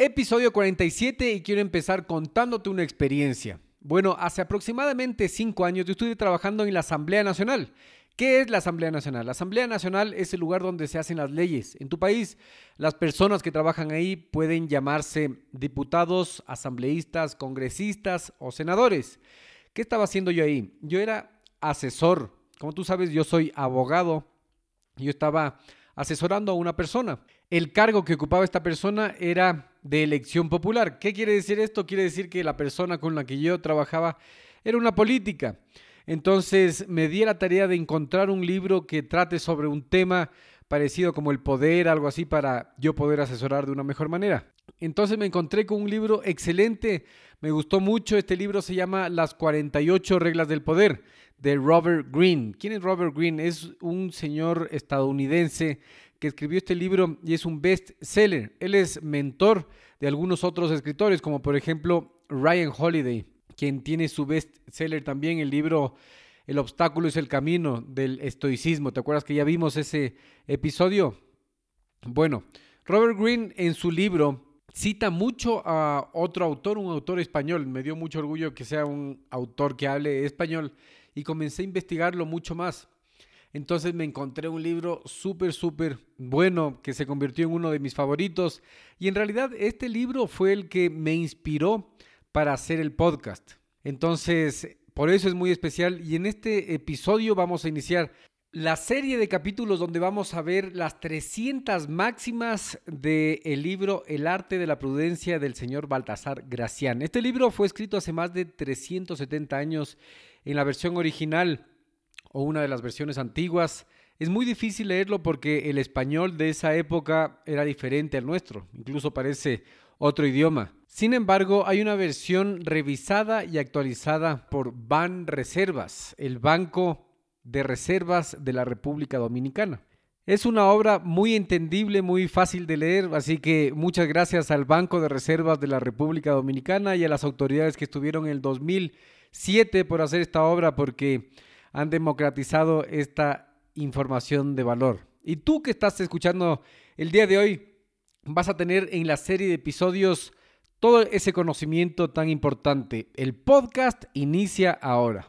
Episodio 47 y quiero empezar contándote una experiencia. Bueno, hace aproximadamente cinco años yo estuve trabajando en la Asamblea Nacional. ¿Qué es la Asamblea Nacional? La Asamblea Nacional es el lugar donde se hacen las leyes. En tu país, las personas que trabajan ahí pueden llamarse diputados, asambleístas, congresistas o senadores. ¿Qué estaba haciendo yo ahí? Yo era asesor. Como tú sabes, yo soy abogado. Yo estaba asesorando a una persona. El cargo que ocupaba esta persona era de elección popular. ¿Qué quiere decir esto? Quiere decir que la persona con la que yo trabajaba era una política. Entonces me di la tarea de encontrar un libro que trate sobre un tema parecido como el poder, algo así, para yo poder asesorar de una mejor manera. Entonces me encontré con un libro excelente, me gustó mucho, este libro se llama Las 48 reglas del poder de Robert Greene. ¿Quién es Robert Greene? Es un señor estadounidense que escribió este libro y es un best seller. Él es mentor de algunos otros escritores, como por ejemplo Ryan Holiday, quien tiene su best seller también, el libro El obstáculo es el camino del estoicismo. ¿Te acuerdas que ya vimos ese episodio? Bueno, Robert Greene en su libro cita mucho a otro autor, un autor español. Me dio mucho orgullo que sea un autor que hable español y comencé a investigarlo mucho más. Entonces me encontré un libro súper, súper bueno que se convirtió en uno de mis favoritos. Y en realidad este libro fue el que me inspiró para hacer el podcast. Entonces, por eso es muy especial. Y en este episodio vamos a iniciar la serie de capítulos donde vamos a ver las 300 máximas del libro El arte de la prudencia del señor Baltasar Gracián. Este libro fue escrito hace más de 370 años en la versión original o una de las versiones antiguas. Es muy difícil leerlo porque el español de esa época era diferente al nuestro, incluso parece otro idioma. Sin embargo, hay una versión revisada y actualizada por Ban Reservas, el Banco de Reservas de la República Dominicana. Es una obra muy entendible, muy fácil de leer, así que muchas gracias al Banco de Reservas de la República Dominicana y a las autoridades que estuvieron en el 2000 siete por hacer esta obra porque han democratizado esta información de valor. Y tú que estás escuchando el día de hoy, vas a tener en la serie de episodios todo ese conocimiento tan importante. El podcast inicia ahora.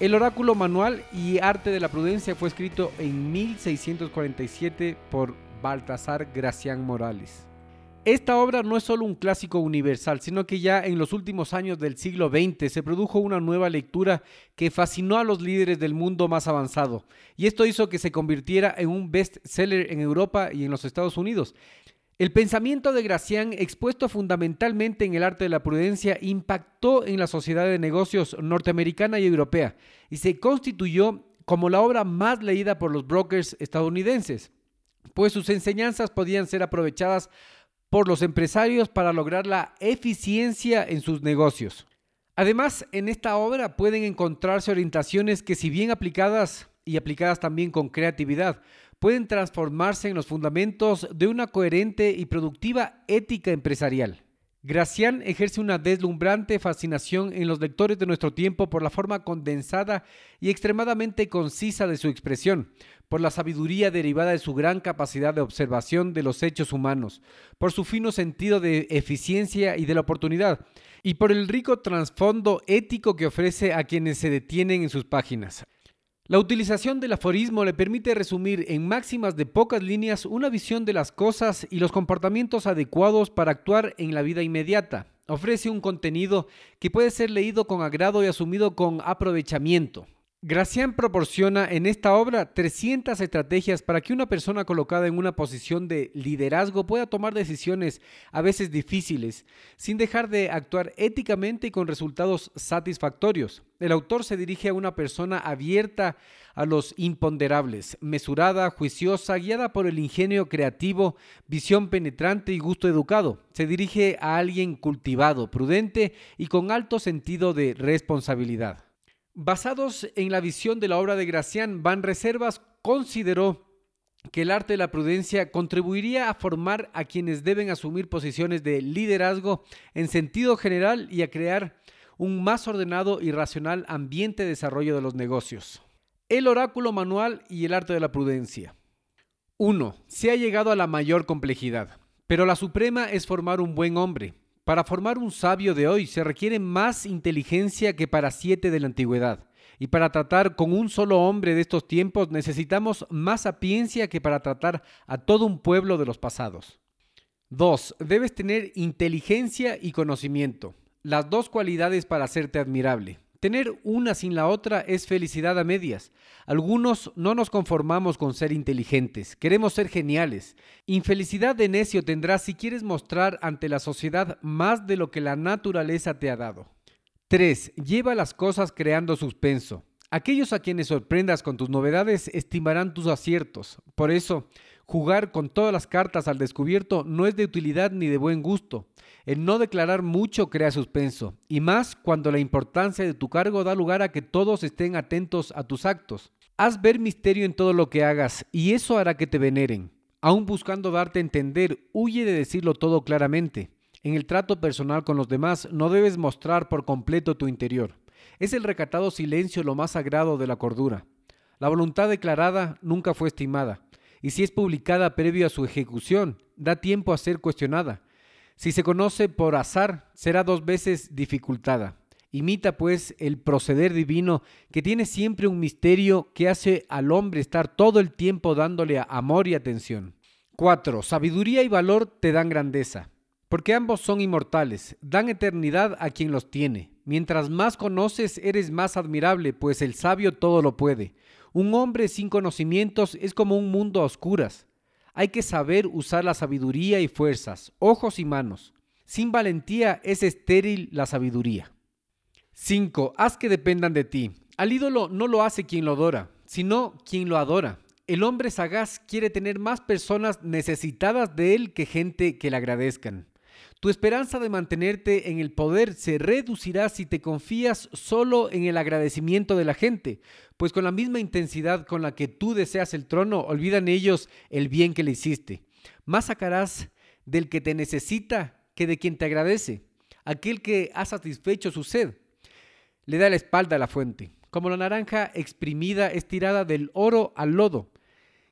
El oráculo manual y arte de la prudencia fue escrito en 1647 por Baltasar Gracián Morales. Esta obra no es solo un clásico universal, sino que ya en los últimos años del siglo XX se produjo una nueva lectura que fascinó a los líderes del mundo más avanzado, y esto hizo que se convirtiera en un bestseller en Europa y en los Estados Unidos. El pensamiento de Gracián, expuesto fundamentalmente en el arte de la prudencia, impactó en la sociedad de negocios norteamericana y europea y se constituyó como la obra más leída por los brokers estadounidenses, pues sus enseñanzas podían ser aprovechadas por los empresarios para lograr la eficiencia en sus negocios. Además, en esta obra pueden encontrarse orientaciones que si bien aplicadas y aplicadas también con creatividad, pueden transformarse en los fundamentos de una coherente y productiva ética empresarial. Gracián ejerce una deslumbrante fascinación en los lectores de nuestro tiempo por la forma condensada y extremadamente concisa de su expresión, por la sabiduría derivada de su gran capacidad de observación de los hechos humanos, por su fino sentido de eficiencia y de la oportunidad, y por el rico trasfondo ético que ofrece a quienes se detienen en sus páginas. La utilización del aforismo le permite resumir en máximas de pocas líneas una visión de las cosas y los comportamientos adecuados para actuar en la vida inmediata. Ofrece un contenido que puede ser leído con agrado y asumido con aprovechamiento. Gracián proporciona en esta obra 300 estrategias para que una persona colocada en una posición de liderazgo pueda tomar decisiones a veces difíciles, sin dejar de actuar éticamente y con resultados satisfactorios. El autor se dirige a una persona abierta a los imponderables, mesurada, juiciosa, guiada por el ingenio creativo, visión penetrante y gusto educado. Se dirige a alguien cultivado, prudente y con alto sentido de responsabilidad. Basados en la visión de la obra de Gracián, Van Reservas consideró que el arte de la prudencia contribuiría a formar a quienes deben asumir posiciones de liderazgo en sentido general y a crear un más ordenado y racional ambiente de desarrollo de los negocios. El oráculo manual y el arte de la prudencia. 1. Se ha llegado a la mayor complejidad, pero la suprema es formar un buen hombre, para formar un sabio de hoy se requiere más inteligencia que para siete de la antigüedad. Y para tratar con un solo hombre de estos tiempos necesitamos más sapiencia que para tratar a todo un pueblo de los pasados. 2. Debes tener inteligencia y conocimiento, las dos cualidades para hacerte admirable. Tener una sin la otra es felicidad a medias. Algunos no nos conformamos con ser inteligentes, queremos ser geniales. Infelicidad de necio tendrás si quieres mostrar ante la sociedad más de lo que la naturaleza te ha dado. 3. Lleva las cosas creando suspenso. Aquellos a quienes sorprendas con tus novedades estimarán tus aciertos. Por eso, jugar con todas las cartas al descubierto no es de utilidad ni de buen gusto. El no declarar mucho crea suspenso, y más cuando la importancia de tu cargo da lugar a que todos estén atentos a tus actos. Haz ver misterio en todo lo que hagas, y eso hará que te veneren. Aún buscando darte a entender, huye de decirlo todo claramente. En el trato personal con los demás no debes mostrar por completo tu interior. Es el recatado silencio lo más sagrado de la cordura. La voluntad declarada nunca fue estimada, y si es publicada previo a su ejecución, da tiempo a ser cuestionada. Si se conoce por azar, será dos veces dificultada. Imita pues el proceder divino que tiene siempre un misterio que hace al hombre estar todo el tiempo dándole amor y atención. 4. Sabiduría y valor te dan grandeza, porque ambos son inmortales, dan eternidad a quien los tiene. Mientras más conoces, eres más admirable, pues el sabio todo lo puede. Un hombre sin conocimientos es como un mundo a oscuras. Hay que saber usar la sabiduría y fuerzas, ojos y manos. Sin valentía es estéril la sabiduría. 5. Haz que dependan de ti. Al ídolo no lo hace quien lo adora, sino quien lo adora. El hombre sagaz quiere tener más personas necesitadas de él que gente que le agradezcan. Tu esperanza de mantenerte en el poder se reducirá si te confías solo en el agradecimiento de la gente, pues con la misma intensidad con la que tú deseas el trono, olvidan ellos el bien que le hiciste. Más sacarás del que te necesita que de quien te agradece. Aquel que ha satisfecho su sed, le da la espalda a la fuente. Como la naranja exprimida es tirada del oro al lodo.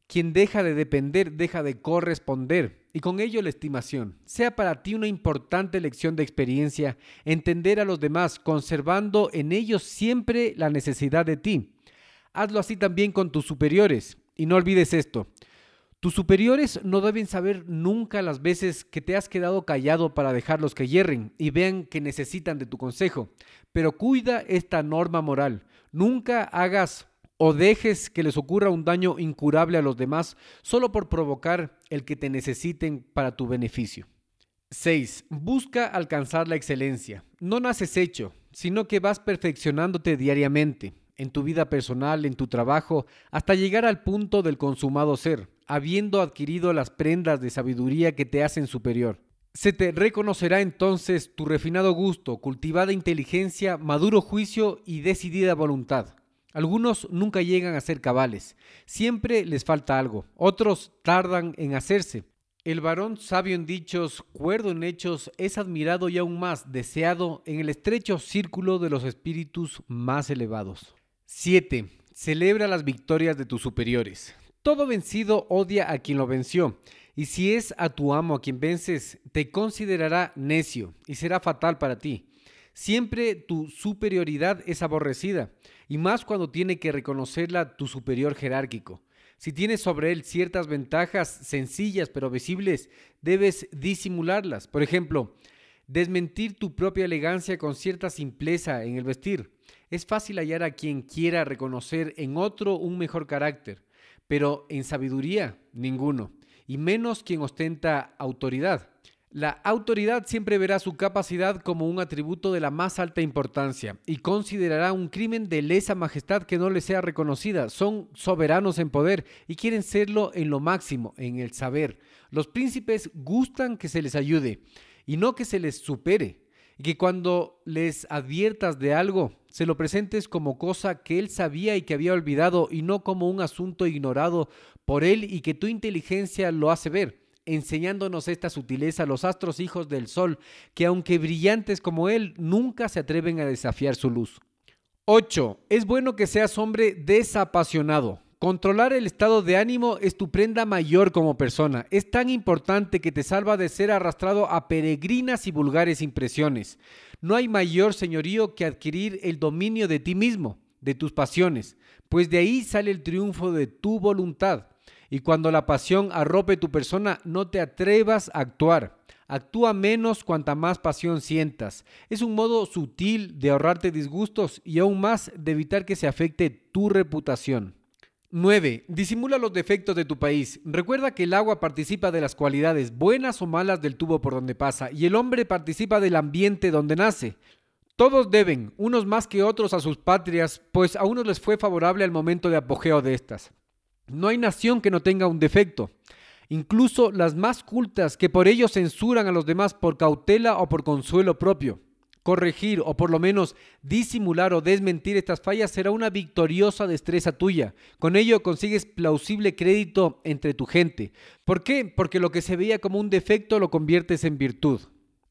Quien deja de depender, deja de corresponder y con ello la estimación. Sea para ti una importante lección de experiencia entender a los demás, conservando en ellos siempre la necesidad de ti. Hazlo así también con tus superiores. Y no olvides esto. Tus superiores no deben saber nunca las veces que te has quedado callado para dejarlos que hierren y vean que necesitan de tu consejo. Pero cuida esta norma moral. Nunca hagas o dejes que les ocurra un daño incurable a los demás solo por provocar el que te necesiten para tu beneficio. 6. Busca alcanzar la excelencia. No naces hecho, sino que vas perfeccionándote diariamente, en tu vida personal, en tu trabajo, hasta llegar al punto del consumado ser, habiendo adquirido las prendas de sabiduría que te hacen superior. Se te reconocerá entonces tu refinado gusto, cultivada inteligencia, maduro juicio y decidida voluntad. Algunos nunca llegan a ser cabales, siempre les falta algo, otros tardan en hacerse. El varón sabio en dichos, cuerdo en hechos, es admirado y aún más deseado en el estrecho círculo de los espíritus más elevados. 7. Celebra las victorias de tus superiores. Todo vencido odia a quien lo venció, y si es a tu amo a quien vences, te considerará necio y será fatal para ti. Siempre tu superioridad es aborrecida, y más cuando tiene que reconocerla tu superior jerárquico. Si tienes sobre él ciertas ventajas sencillas pero visibles, debes disimularlas. Por ejemplo, desmentir tu propia elegancia con cierta simpleza en el vestir. Es fácil hallar a quien quiera reconocer en otro un mejor carácter, pero en sabiduría ninguno, y menos quien ostenta autoridad. La autoridad siempre verá su capacidad como un atributo de la más alta importancia y considerará un crimen de lesa majestad que no le sea reconocida. Son soberanos en poder y quieren serlo en lo máximo, en el saber. Los príncipes gustan que se les ayude y no que se les supere. Y que cuando les adviertas de algo, se lo presentes como cosa que él sabía y que había olvidado y no como un asunto ignorado por él y que tu inteligencia lo hace ver enseñándonos esta sutileza los astros hijos del sol, que aunque brillantes como él, nunca se atreven a desafiar su luz. 8. Es bueno que seas hombre desapasionado. Controlar el estado de ánimo es tu prenda mayor como persona. Es tan importante que te salva de ser arrastrado a peregrinas y vulgares impresiones. No hay mayor señorío que adquirir el dominio de ti mismo, de tus pasiones, pues de ahí sale el triunfo de tu voluntad. Y cuando la pasión arrope tu persona, no te atrevas a actuar. Actúa menos cuanta más pasión sientas. Es un modo sutil de ahorrarte disgustos y aún más de evitar que se afecte tu reputación. 9. Disimula los defectos de tu país. Recuerda que el agua participa de las cualidades buenas o malas del tubo por donde pasa y el hombre participa del ambiente donde nace. Todos deben, unos más que otros, a sus patrias, pues a unos les fue favorable al momento de apogeo de estas. No hay nación que no tenga un defecto. Incluso las más cultas que por ello censuran a los demás por cautela o por consuelo propio. Corregir o por lo menos disimular o desmentir estas fallas será una victoriosa destreza tuya. Con ello consigues plausible crédito entre tu gente. ¿Por qué? Porque lo que se veía como un defecto lo conviertes en virtud.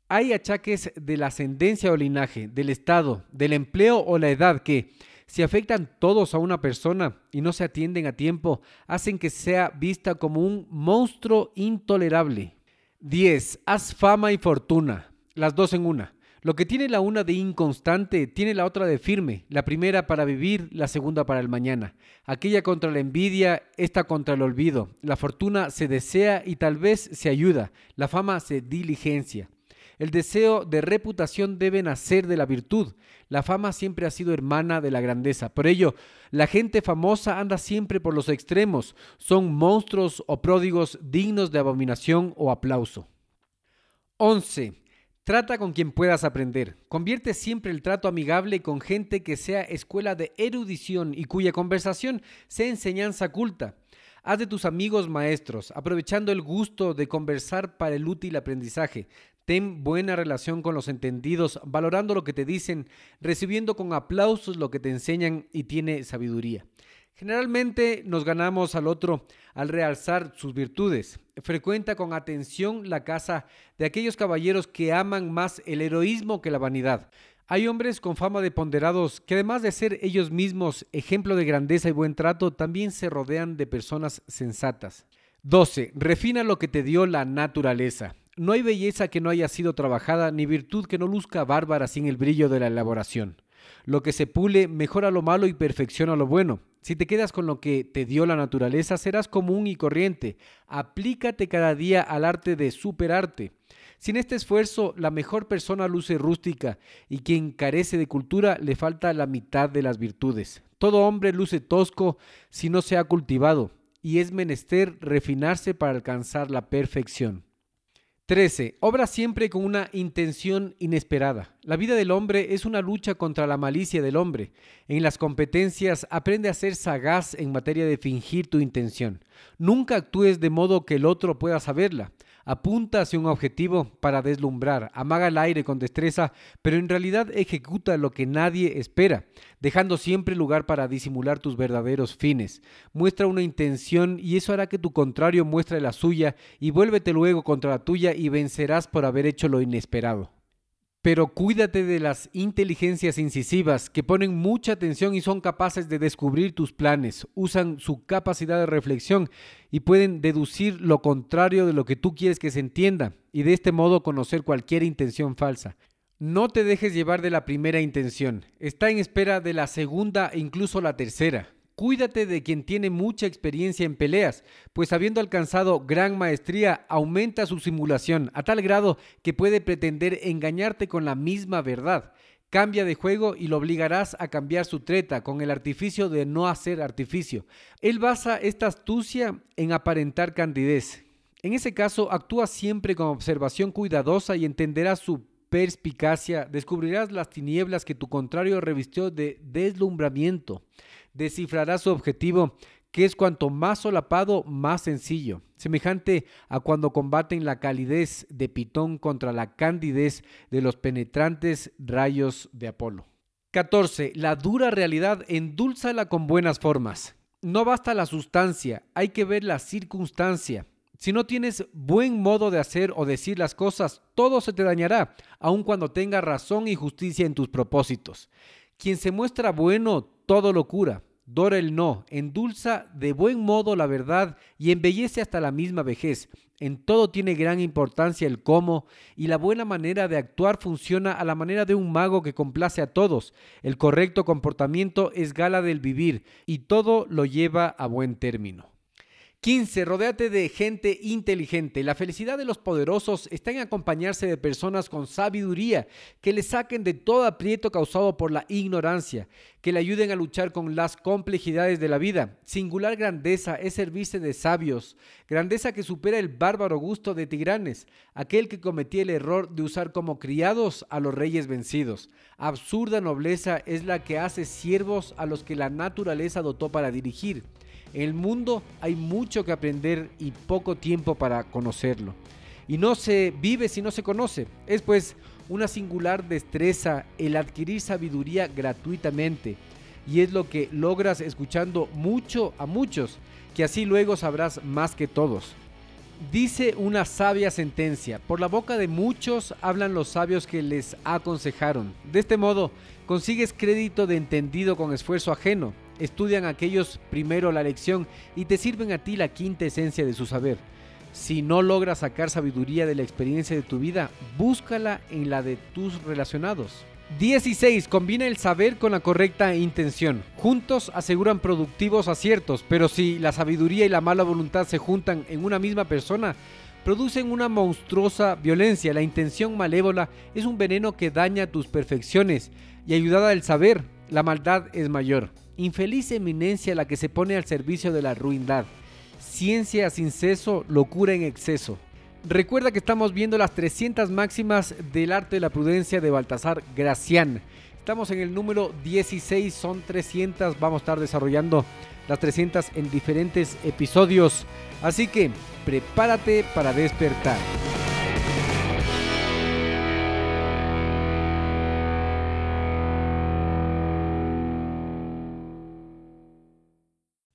Hay achaques de la ascendencia o linaje, del estado, del empleo o la edad que, si afectan todos a una persona y no se atienden a tiempo, hacen que sea vista como un monstruo intolerable. 10. Haz fama y fortuna, las dos en una. Lo que tiene la una de inconstante, tiene la otra de firme, la primera para vivir, la segunda para el mañana. Aquella contra la envidia, esta contra el olvido. La fortuna se desea y tal vez se ayuda, la fama se diligencia. El deseo de reputación debe nacer de la virtud. La fama siempre ha sido hermana de la grandeza. Por ello, la gente famosa anda siempre por los extremos. Son monstruos o pródigos dignos de abominación o aplauso. 11. Trata con quien puedas aprender. Convierte siempre el trato amigable con gente que sea escuela de erudición y cuya conversación sea enseñanza culta. Haz de tus amigos maestros, aprovechando el gusto de conversar para el útil aprendizaje. Ten buena relación con los entendidos, valorando lo que te dicen, recibiendo con aplausos lo que te enseñan y tiene sabiduría. Generalmente nos ganamos al otro al realzar sus virtudes. Frecuenta con atención la casa de aquellos caballeros que aman más el heroísmo que la vanidad. Hay hombres con fama de ponderados que además de ser ellos mismos ejemplo de grandeza y buen trato, también se rodean de personas sensatas. 12. Refina lo que te dio la naturaleza. No hay belleza que no haya sido trabajada, ni virtud que no luzca bárbara sin el brillo de la elaboración. Lo que se pule mejora lo malo y perfecciona lo bueno. Si te quedas con lo que te dio la naturaleza, serás común y corriente. Aplícate cada día al arte de superarte. Sin este esfuerzo, la mejor persona luce rústica y quien carece de cultura le falta la mitad de las virtudes. Todo hombre luce tosco si no se ha cultivado y es menester refinarse para alcanzar la perfección. 13. Obra siempre con una intención inesperada. La vida del hombre es una lucha contra la malicia del hombre. En las competencias aprende a ser sagaz en materia de fingir tu intención. Nunca actúes de modo que el otro pueda saberla. Apunta hacia un objetivo para deslumbrar, amaga el aire con destreza, pero en realidad ejecuta lo que nadie espera, dejando siempre lugar para disimular tus verdaderos fines. Muestra una intención y eso hará que tu contrario muestre la suya y vuélvete luego contra la tuya y vencerás por haber hecho lo inesperado. Pero cuídate de las inteligencias incisivas que ponen mucha atención y son capaces de descubrir tus planes, usan su capacidad de reflexión y pueden deducir lo contrario de lo que tú quieres que se entienda y de este modo conocer cualquier intención falsa. No te dejes llevar de la primera intención, está en espera de la segunda e incluso la tercera. Cuídate de quien tiene mucha experiencia en peleas, pues habiendo alcanzado gran maestría, aumenta su simulación a tal grado que puede pretender engañarte con la misma verdad. Cambia de juego y lo obligarás a cambiar su treta con el artificio de no hacer artificio. Él basa esta astucia en aparentar candidez. En ese caso, actúa siempre con observación cuidadosa y entenderás su perspicacia, descubrirás las tinieblas que tu contrario revistió de deslumbramiento descifrará su objetivo, que es cuanto más solapado, más sencillo, semejante a cuando combaten la calidez de Pitón contra la candidez de los penetrantes rayos de Apolo. 14. La dura realidad endulzala con buenas formas. No basta la sustancia, hay que ver la circunstancia. Si no tienes buen modo de hacer o decir las cosas, todo se te dañará, aun cuando tenga razón y justicia en tus propósitos. Quien se muestra bueno, todo lo cura. Dora el no, endulza de buen modo la verdad y embellece hasta la misma vejez. En todo tiene gran importancia el cómo y la buena manera de actuar funciona a la manera de un mago que complace a todos. El correcto comportamiento es gala del vivir y todo lo lleva a buen término. 15. Rodéate de gente inteligente. La felicidad de los poderosos está en acompañarse de personas con sabiduría, que le saquen de todo aprieto causado por la ignorancia, que le ayuden a luchar con las complejidades de la vida. Singular grandeza es servirse de sabios, grandeza que supera el bárbaro gusto de tigranes, aquel que cometía el error de usar como criados a los reyes vencidos. Absurda nobleza es la que hace siervos a los que la naturaleza dotó para dirigir. En el mundo hay mucho que aprender y poco tiempo para conocerlo. Y no se vive si no se conoce. Es pues una singular destreza el adquirir sabiduría gratuitamente. Y es lo que logras escuchando mucho a muchos, que así luego sabrás más que todos. Dice una sabia sentencia, por la boca de muchos hablan los sabios que les aconsejaron. De este modo consigues crédito de entendido con esfuerzo ajeno estudian aquellos primero la lección y te sirven a ti la quinta esencia de su saber. Si no logras sacar sabiduría de la experiencia de tu vida, búscala en la de tus relacionados. 16. Combina el saber con la correcta intención. Juntos aseguran productivos aciertos, pero si la sabiduría y la mala voluntad se juntan en una misma persona, producen una monstruosa violencia. La intención malévola es un veneno que daña tus perfecciones y ayudada del saber, la maldad es mayor. Infeliz eminencia la que se pone al servicio de la ruindad. Ciencia sin ceso, locura en exceso. Recuerda que estamos viendo las 300 máximas del arte de la prudencia de Baltasar Gracián. Estamos en el número 16, son 300, vamos a estar desarrollando las 300 en diferentes episodios. Así que prepárate para despertar.